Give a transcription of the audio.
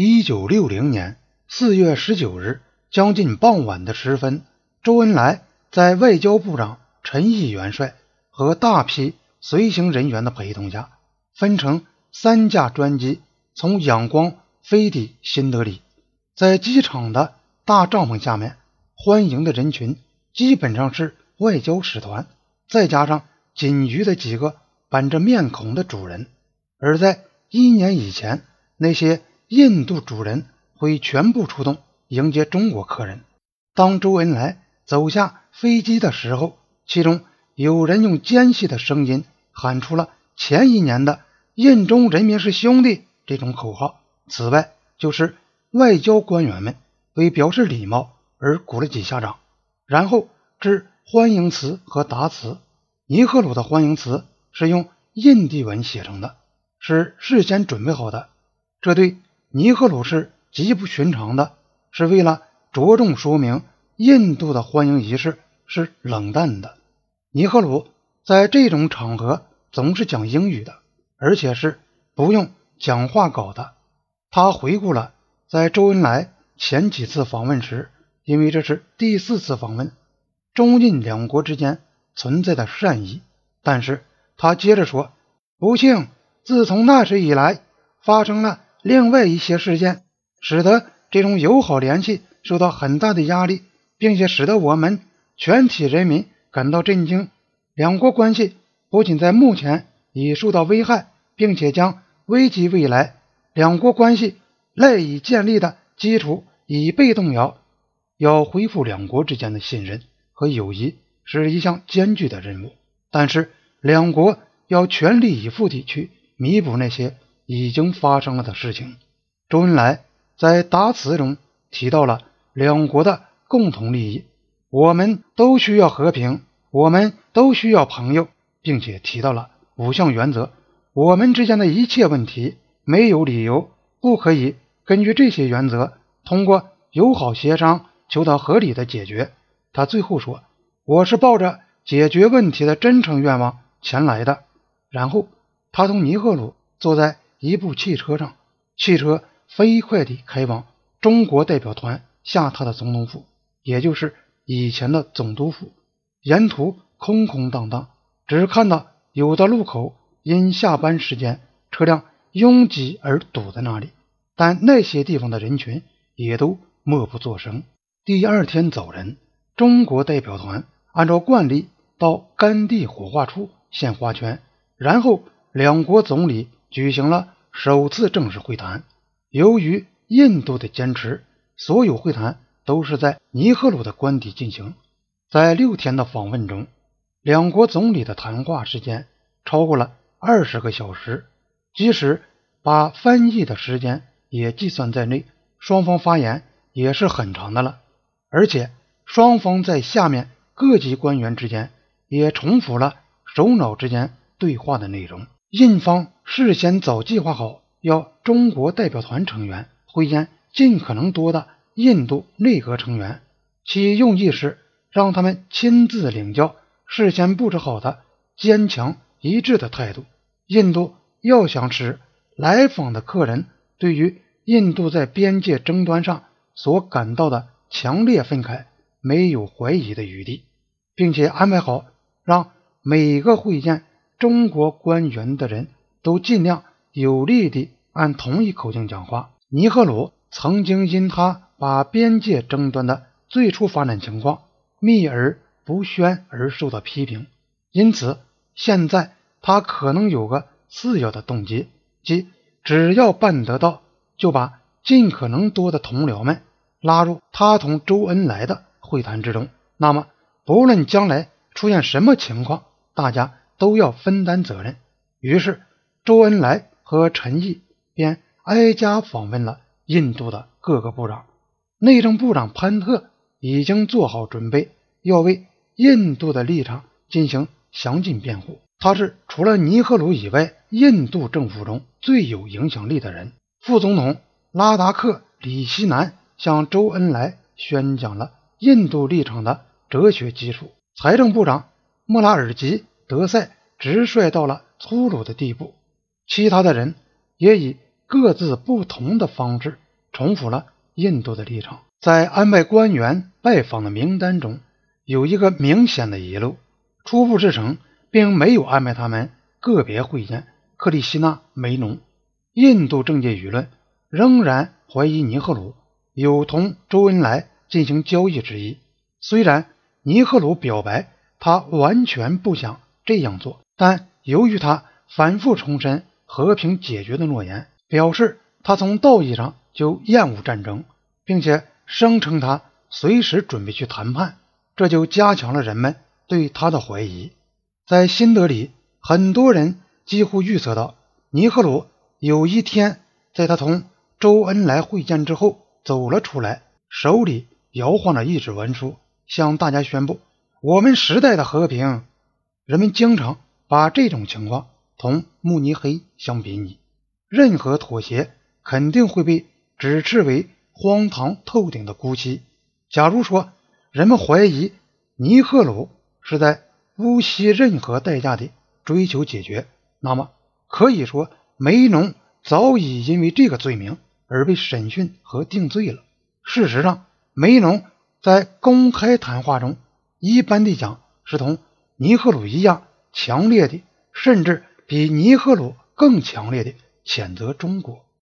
一九六零年四月十九日，将近傍晚的时分，周恩来在外交部长陈毅元帅和大批随行人员的陪同下，分成三架专机从仰光飞抵新德里。在机场的大帐篷下面，欢迎的人群基本上是外交使团，再加上仅余的几个板着面孔的主人。而在一年以前，那些。印度主人会全部出动迎接中国客人。当周恩来走下飞机的时候，其中有人用尖细的声音喊出了前一年的“印中人民是兄弟”这种口号。此外，就是外交官员们为表示礼貌而鼓了几下掌，然后致欢迎词和答词。尼赫鲁的欢迎词是用印地文写成的，是事先准备好的，这对。尼赫鲁是极不寻常的，是为了着重说明印度的欢迎仪式是冷淡的。尼赫鲁在这种场合总是讲英语的，而且是不用讲话稿的。他回顾了在周恩来前几次访问时，因为这是第四次访问，中印两国之间存在的善意。但是他接着说：“不幸，自从那时以来，发生了。”另外一些事件使得这种友好联系受到很大的压力，并且使得我们全体人民感到震惊。两国关系不仅在目前已受到危害，并且将危及未来。两国关系赖以建立的基础已被动摇。要恢复两国之间的信任和友谊是一项艰巨的任务，但是两国要全力以赴地去弥补那些。已经发生了的事情。周恩来在答词中提到了两国的共同利益，我们都需要和平，我们都需要朋友，并且提到了五项原则。我们之间的一切问题没有理由不可以根据这些原则，通过友好协商求到合理的解决。他最后说：“我是抱着解决问题的真诚愿望前来的。”然后他同尼赫鲁坐在。一部汽车上，汽车飞快地开往中国代表团下榻的总统府，也就是以前的总督府。沿途空空荡荡，只看到有的路口因下班时间车辆拥挤而堵在那里，但那些地方的人群也都默不作声。第二天早晨，中国代表团按照惯例到甘地火化处献花圈，然后两国总理。举行了首次正式会谈。由于印度的坚持，所有会谈都是在尼赫鲁的官邸进行。在六天的访问中，两国总理的谈话时间超过了二十个小时，即使把翻译的时间也计算在内，双方发言也是很长的了。而且，双方在下面各级官员之间也重复了首脑之间对话的内容。印方事先早计划好，要中国代表团成员会见尽可能多的印度内阁成员，其用意是让他们亲自领教事先布置好的坚强一致的态度。印度要想使来访的客人对于印度在边界争端上所感到的强烈愤慨没有怀疑的余地，并且安排好让每个会见。中国官员的人都尽量有力地按同一口径讲话。尼赫鲁曾经因他把边界争端的最初发展情况秘而不宣而受到批评，因此现在他可能有个次要的动机，即只要办得到，就把尽可能多的同僚们拉入他同周恩来的会谈之中。那么，不论将来出现什么情况，大家。都要分担责任。于是，周恩来和陈毅便挨家访问了印度的各个部长。内政部长潘特已经做好准备，要为印度的立场进行详尽辩护。他是除了尼赫鲁以外，印度政府中最有影响力的人。副总统拉达克·李希南向周恩来宣讲了印度立场的哲学基础。财政部长莫拉尔吉。德赛直率到了粗鲁的地步，其他的人也以各自不同的方式重复了印度的立场。在安排官员拜访的名单中，有一个明显的遗漏：初步制成并没有安排他们个别会见克里希那梅农。印度政界舆论仍然怀疑尼赫鲁有同周恩来进行交易之意。虽然尼赫鲁表白他完全不想这样做，但由于他反复重申和平解决的诺言，表示他从道义上就厌恶战争，并且声称他随时准备去谈判，这就加强了人们对他的怀疑。在新德里，很多人几乎预测到尼赫鲁有一天在他同周恩来会见之后走了出来，手里摇晃着一纸文书。向大家宣布，我们时代的和平。人们经常把这种情况同慕尼黑相比拟。任何妥协肯定会被指斥为荒唐透顶的姑息。假如说人们怀疑尼赫鲁是在不惜任何代价的追求解决，那么可以说梅农早已因为这个罪名而被审讯和定罪了。事实上，梅农。在公开谈话中，一般的讲是同尼赫鲁一样强烈的，甚至比尼赫鲁更强烈的谴责中国。